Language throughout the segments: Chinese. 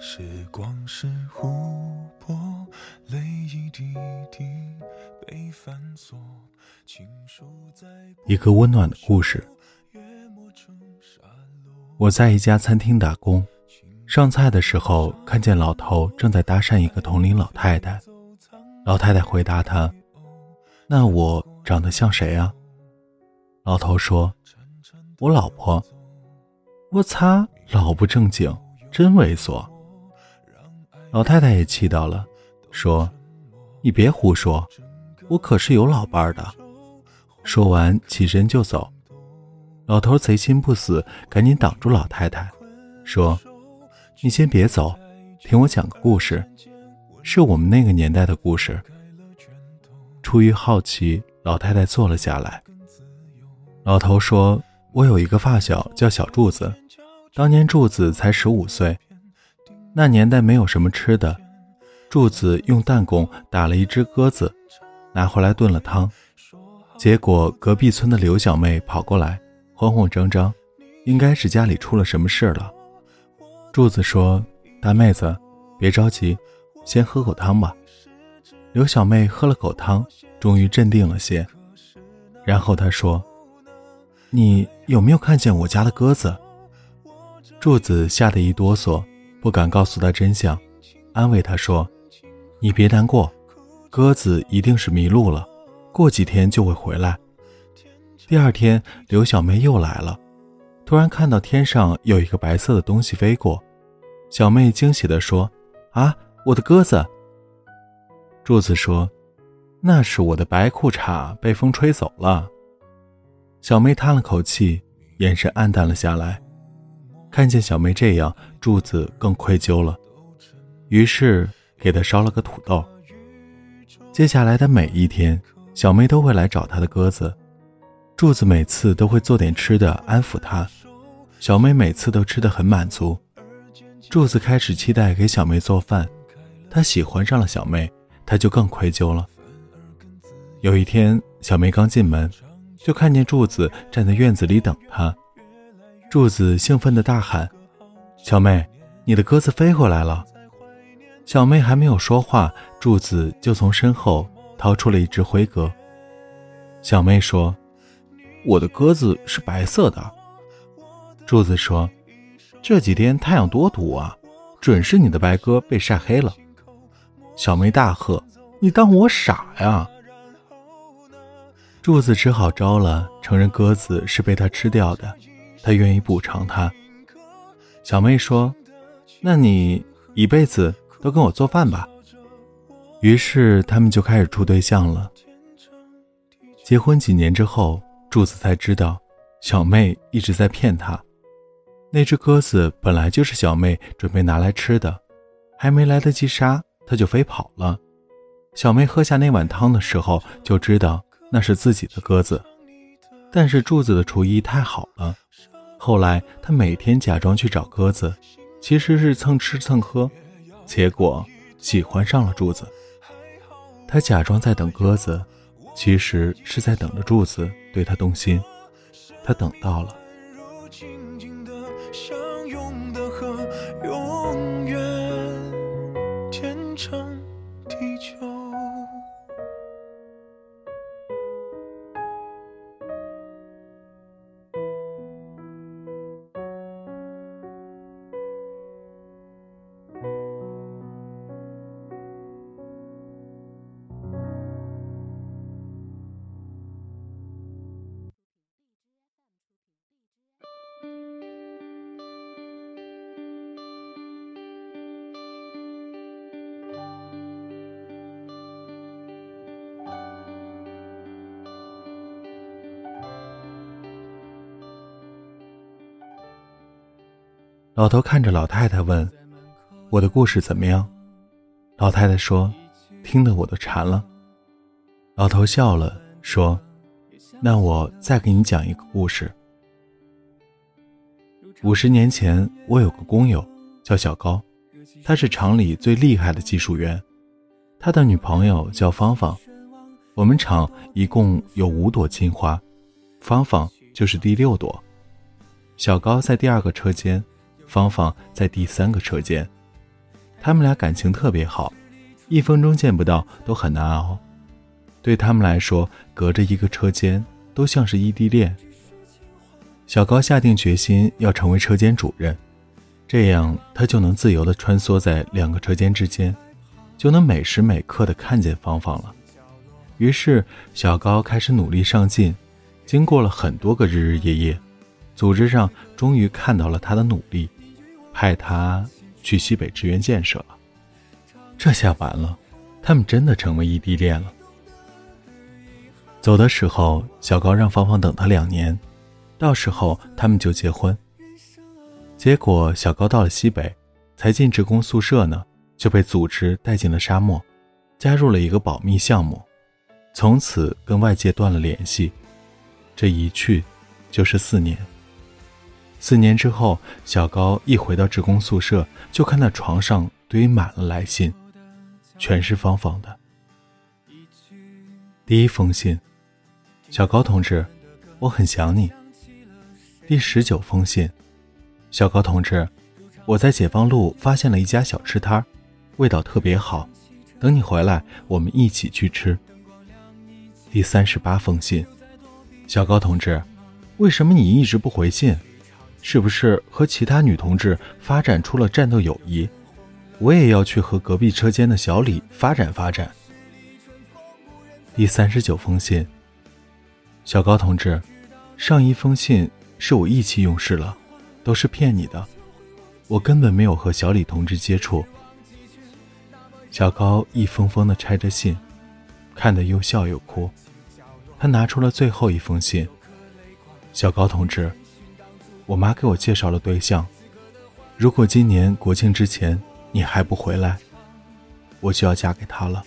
时光是湖泊，泪一滴滴被反锁，情书在一个温暖的故事。我在一家餐厅打工，上菜的时候看见老头正在搭讪一个同龄老太太。老太太回答他：“那我长得像谁啊？”老头说：“我老婆。”我擦，老不正经，真猥琐。老太太也气到了，说：“你别胡说，我可是有老伴的。”说完起身就走。老头贼心不死，赶紧挡住老太太，说：“你先别走，听我讲个故事，是我们那个年代的故事。”出于好奇，老太太坐了下来。老头说。我有一个发小叫小柱子，当年柱子才十五岁。那年代没有什么吃的，柱子用弹弓打了一只鸽子，拿回来炖了汤。结果隔壁村的刘小妹跑过来，慌慌张张，应该是家里出了什么事了。柱子说：“大妹子，别着急，先喝口汤吧。”刘小妹喝了口汤，终于镇定了些。然后她说。你有没有看见我家的鸽子？柱子吓得一哆嗦，不敢告诉他真相，安慰他说：“你别难过，鸽子一定是迷路了，过几天就会回来。”第二天，刘小妹又来了，突然看到天上有一个白色的东西飞过，小妹惊喜地说：“啊，我的鸽子！”柱子说：“那是我的白裤衩被风吹走了。”小妹叹了口气，眼神黯淡了下来。看见小妹这样，柱子更愧疚了，于是给她烧了个土豆。接下来的每一天，小妹都会来找她的鸽子。柱子每次都会做点吃的安抚她，小妹每次都吃得很满足。柱子开始期待给小妹做饭，他喜欢上了小妹，他就更愧疚了。有一天，小妹刚进门。就看见柱子站在院子里等她，柱子兴奋地大喊：“小妹，你的鸽子飞回来了！”小妹还没有说话，柱子就从身后掏出了一只灰鸽。小妹说：“我的鸽子是白色的。”柱子说：“这几天太阳多毒啊，准是你的白鸽被晒黑了。”小妹大喝：“你当我傻呀？”柱子只好招了，承认鸽子是被他吃掉的，他愿意补偿他。小妹说：“那你一辈子都跟我做饭吧。”于是他们就开始处对象了。结婚几年之后，柱子才知道，小妹一直在骗他。那只鸽子本来就是小妹准备拿来吃的，还没来得及杀，它就飞跑了。小妹喝下那碗汤的时候，就知道。那是自己的鸽子，但是柱子的厨艺太好了。后来他每天假装去找鸽子，其实是蹭吃蹭喝，结果喜欢上了柱子。他假装在等鸽子，其实是在等着柱子对他动心。他等到了。天长地久老头看着老太太问：“我的故事怎么样？”老太太说：“听得我都馋了。”老头笑了，说：“那我再给你讲一个故事。五十年前，我有个工友叫小高，他是厂里最厉害的技术员，他的女朋友叫芳芳。我们厂一共有五朵金花，芳芳就是第六朵。小高在第二个车间。芳芳在第三个车间，他们俩感情特别好，一分钟见不到都很难熬。对他们来说，隔着一个车间都像是异地恋。小高下定决心要成为车间主任，这样他就能自由地穿梭在两个车间之间，就能每时每刻地看见芳芳了。于是，小高开始努力上进。经过了很多个日日夜夜，组织上终于看到了他的努力，派他去西北支援建设了。这下完了，他们真的成为异地恋了。走的时候，小高让芳芳等他两年，到时候他们就结婚。结果小高到了西北，才进职工宿舍呢，就被组织带进了沙漠，加入了一个保密项目，从此跟外界断了联系。这一去，就是四年。四年之后，小高一回到职工宿舍，就看到床上堆满了来信，全是芳芳的。第一封信，小高同志，我很想你。第十九封信，小高同志，我在解放路发现了一家小吃摊味道特别好，等你回来，我们一起去吃。第三十八封信。小高同志，为什么你一直不回信？是不是和其他女同志发展出了战斗友谊？我也要去和隔壁车间的小李发展发展。第三十九封信。小高同志，上一封信是我意气用事了，都是骗你的，我根本没有和小李同志接触。小高一封封的拆着信，看得又笑又哭。他拿出了最后一封信。小高同志，我妈给我介绍了对象，如果今年国庆之前你还不回来，我就要嫁给他了。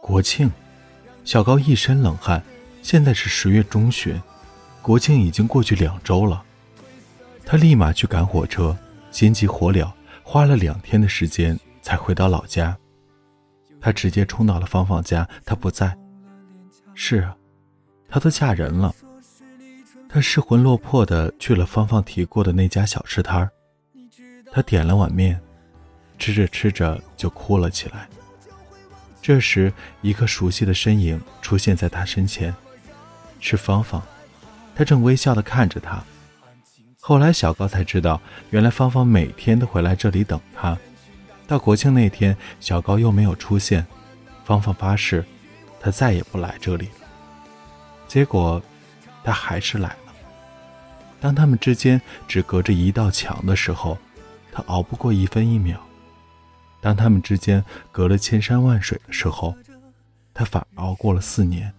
国庆，小高一身冷汗。现在是十月中旬，国庆已经过去两周了。他立马去赶火车，心急火燎，花了两天的时间才回到老家。他直接冲到了芳芳家，她不在。是啊，她都嫁人了。他失魂落魄的去了芳芳提过的那家小吃摊，他点了碗面，吃着吃着就哭了起来。这时，一个熟悉的身影出现在他身前，是芳芳。他正微笑的看着他。后来，小高才知道，原来芳芳每天都会来这里等他。到国庆那天，小高又没有出现，芳芳发誓。他再也不来这里了。结果，他还是来了。当他们之间只隔着一道墙的时候，他熬不过一分一秒；当他们之间隔了千山万水的时候，他反而熬过了四年。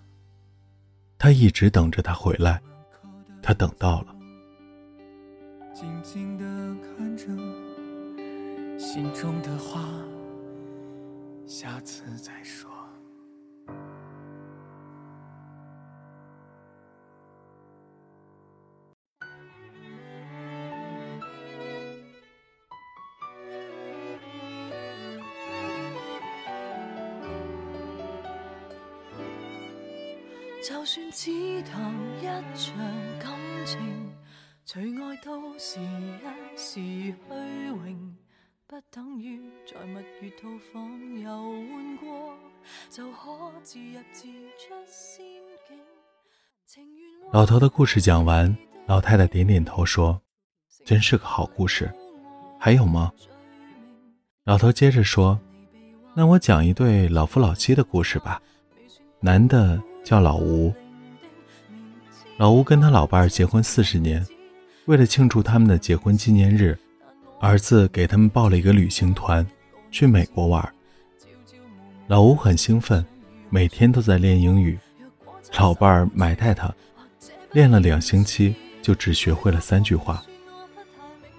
他一直等着他回来，他等到了。静静的看着，心中的话，下次再说。不等于在蜜月套房游玩过，就可自入自出仙境。老头的故事讲完，老太太点点头说：“真是个好故事。”还有吗？老头接着说：“那我讲一对老夫老妻的故事吧。男的。”叫老吴。老吴跟他老伴儿结婚四十年，为了庆祝他们的结婚纪念日，儿子给他们报了一个旅行团，去美国玩。老吴很兴奋，每天都在练英语。老伴儿埋汰他，练了两星期就只学会了三句话。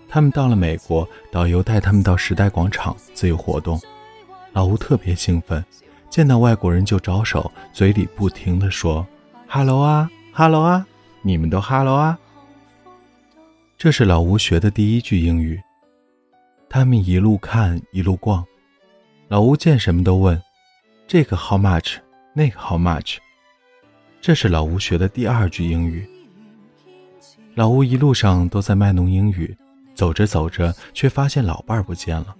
他们到了美国，导游带他们到时代广场自由活动，老吴特别兴奋。见到外国人就招手，嘴里不停的说哈喽啊哈喽啊，你们都哈喽啊。”这是老吴学的第一句英语。他们一路看一路逛，老吴见什么都问：“这个 how much？那个 how much？” 这是老吴学的第二句英语。老吴一路上都在卖弄英语，走着走着却发现老伴儿不见了，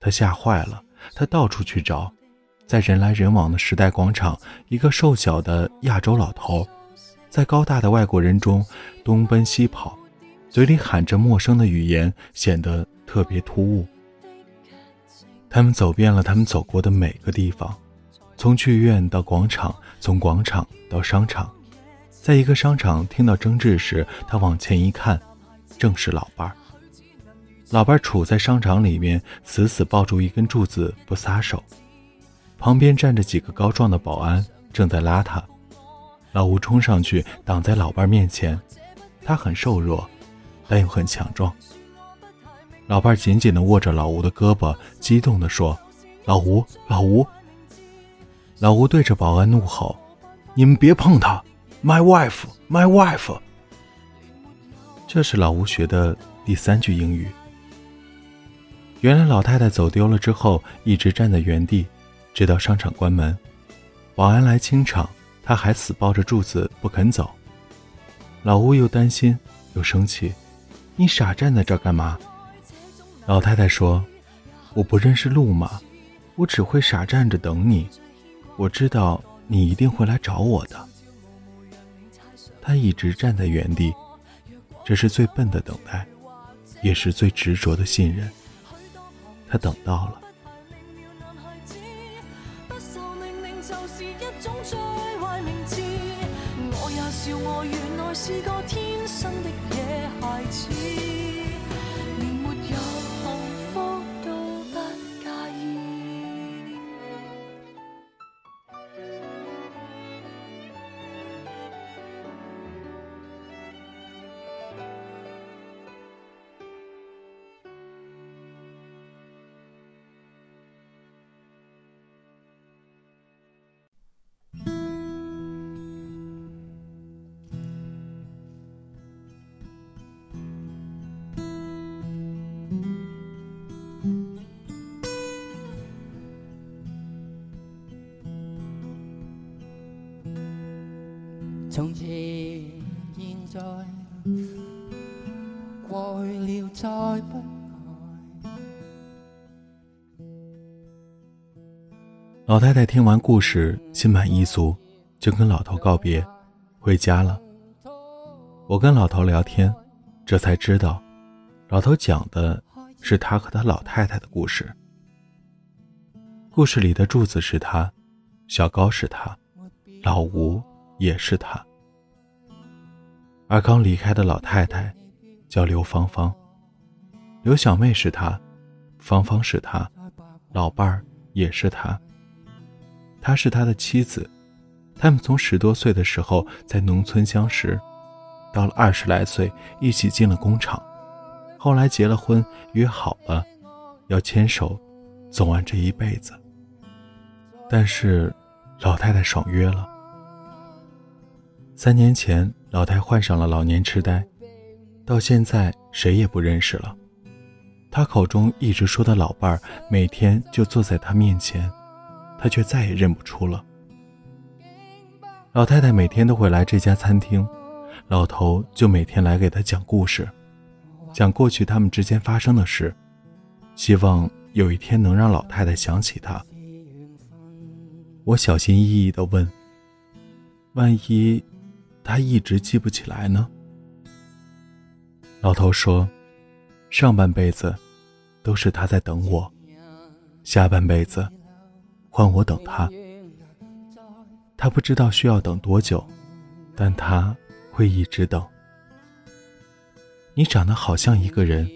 他吓坏了，他到处去找，在人来人往的时代广场，一个瘦小的亚洲老头，在高大的外国人中东奔西跑，嘴里喊着陌生的语言，显得特别突兀。他们走遍了他们走过的每个地方，从剧院到广场，从广场到商场。在一个商场听到争执时，他往前一看，正是老伴儿。老伴儿杵在商场里面，死死抱住一根柱子不撒手。旁边站着几个高壮的保安，正在拉他。老吴冲上去挡在老伴儿面前，他很瘦弱，但又很强壮。老伴紧紧地握着老吴的胳膊，激动地说：“老吴，老吴！”老吴对着保安怒吼：“你们别碰他！My wife, my wife！” 这是老吴学的第三句英语。原来老太太走丢了之后，一直站在原地，直到商场关门，保安来清场，她还死抱着柱子不肯走。老吴又担心又生气：“你傻站在这干嘛？”老太太说：“我不认识路吗？我只会傻站着等你。我知道你一定会来找我的。”他一直站在原地，这是最笨的等待，也是最执着的信任。他等到了。从前、现在、过去了，再不老太太听完故事，心满意足，就跟老头告别，回家了。我跟老头聊天，这才知道，老头讲的是他和他老太太的故事。故事里的柱子是他，小高是他，老吴。也是他，而刚离开的老太太叫刘芳芳，刘小妹是她，芳芳是她，老伴儿也是她。她是他的妻子，他们从十多岁的时候在农村相识，到了二十来岁一起进了工厂，后来结了婚，约好了要牵手走完这一辈子。但是老太太爽约了。三年前，老太患上了老年痴呆，到现在谁也不认识了。他口中一直说的老伴儿，每天就坐在他面前，他却再也认不出了。老太太每天都会来这家餐厅，老头就每天来给他讲故事，讲过去他们之间发生的事，希望有一天能让老太太想起他。我小心翼翼地问：“万一……”他一直记不起来呢。老头说：“上半辈子都是他在等我，下半辈子换我等他。他不知道需要等多久，但他会一直等。”你长得好像一个人。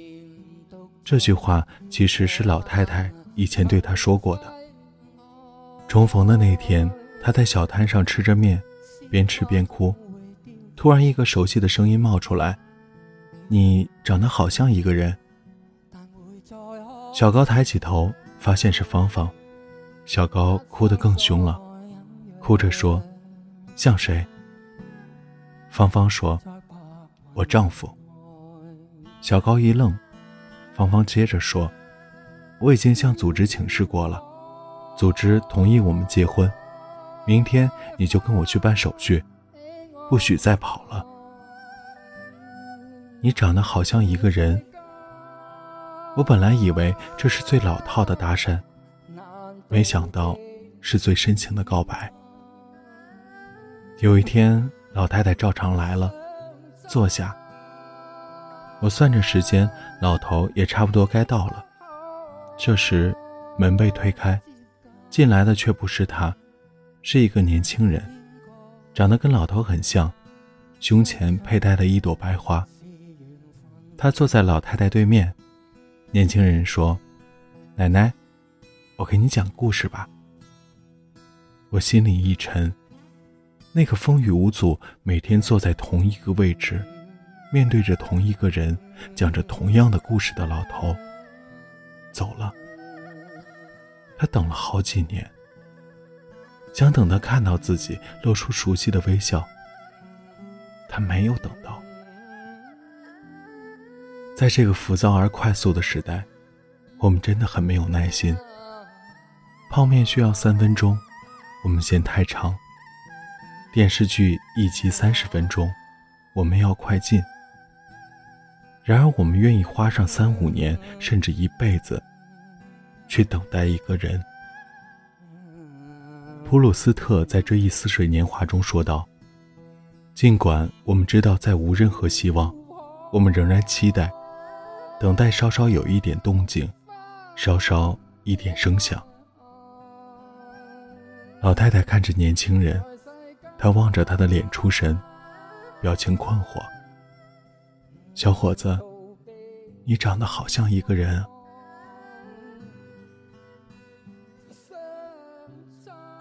这句话其实是老太太以前对他说过的。重逢的那天，他在小摊上吃着面，边吃边哭。突然，一个熟悉的声音冒出来：“你长得好像一个人。”小高抬起头，发现是芳芳。小高哭得更凶了，哭着说：“像谁？”芳芳说：“我丈夫。”小高一愣，芳芳接着说：“我已经向组织请示过了，组织同意我们结婚，明天你就跟我去办手续。”不许再跑了！你长得好像一个人。我本来以为这是最老套的搭讪，没想到是最深情的告白。有一天，老太太照常来了，坐下。我算着时间，老头也差不多该到了。这时，门被推开，进来的却不是他，是一个年轻人，长得跟老头很像，胸前佩戴了一朵白花。他坐在老太太对面，年轻人说：“奶奶，我给你讲故事吧。”我心里一沉，那个风雨无阻，每天坐在同一个位置，面对着同一个人，讲着同样的故事的老头，走了。他等了好几年，想等他看到自己，露出熟悉的微笑。他没有等到。在这个浮躁而快速的时代，我们真的很没有耐心。泡面需要三分钟，我们嫌太长；电视剧一集三十分钟，我们要快进。然而，我们愿意花上三五年，甚至一辈子，去等待一个人。普鲁斯特在《追忆似水年华》中说道：“尽管我们知道再无任何希望，我们仍然期待。”等待稍稍有一点动静，稍稍一点声响。老太太看着年轻人，她望着他的脸出神，表情困惑。小伙子，你长得好像一个人。